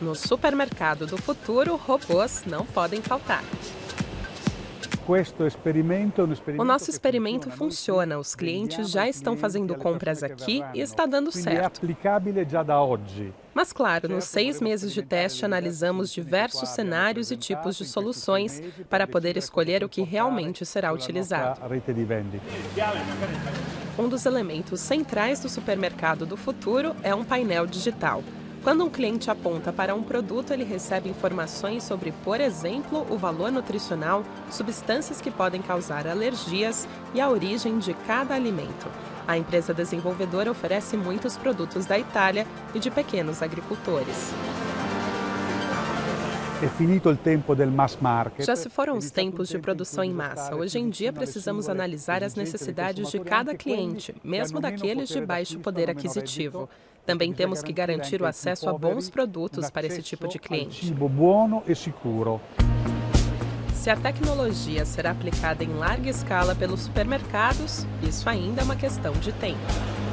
No supermercado do futuro, robôs não podem faltar. O nosso experimento funciona, os clientes já estão fazendo compras aqui e está dando certo. Mas, claro, nos seis meses de teste, analisamos diversos cenários e tipos de soluções para poder escolher o que realmente será utilizado. Um dos elementos centrais do supermercado do futuro é um painel digital. Quando um cliente aponta para um produto, ele recebe informações sobre, por exemplo, o valor nutricional, substâncias que podem causar alergias e a origem de cada alimento. A empresa desenvolvedora oferece muitos produtos da Itália e de pequenos agricultores. Já se foram os tempos de produção em massa. Hoje em dia, precisamos analisar as necessidades de cada cliente, mesmo daqueles de baixo poder aquisitivo. Também temos que garantir o acesso a bons produtos para esse tipo de cliente. Se a tecnologia será aplicada em larga escala pelos supermercados, isso ainda é uma questão de tempo.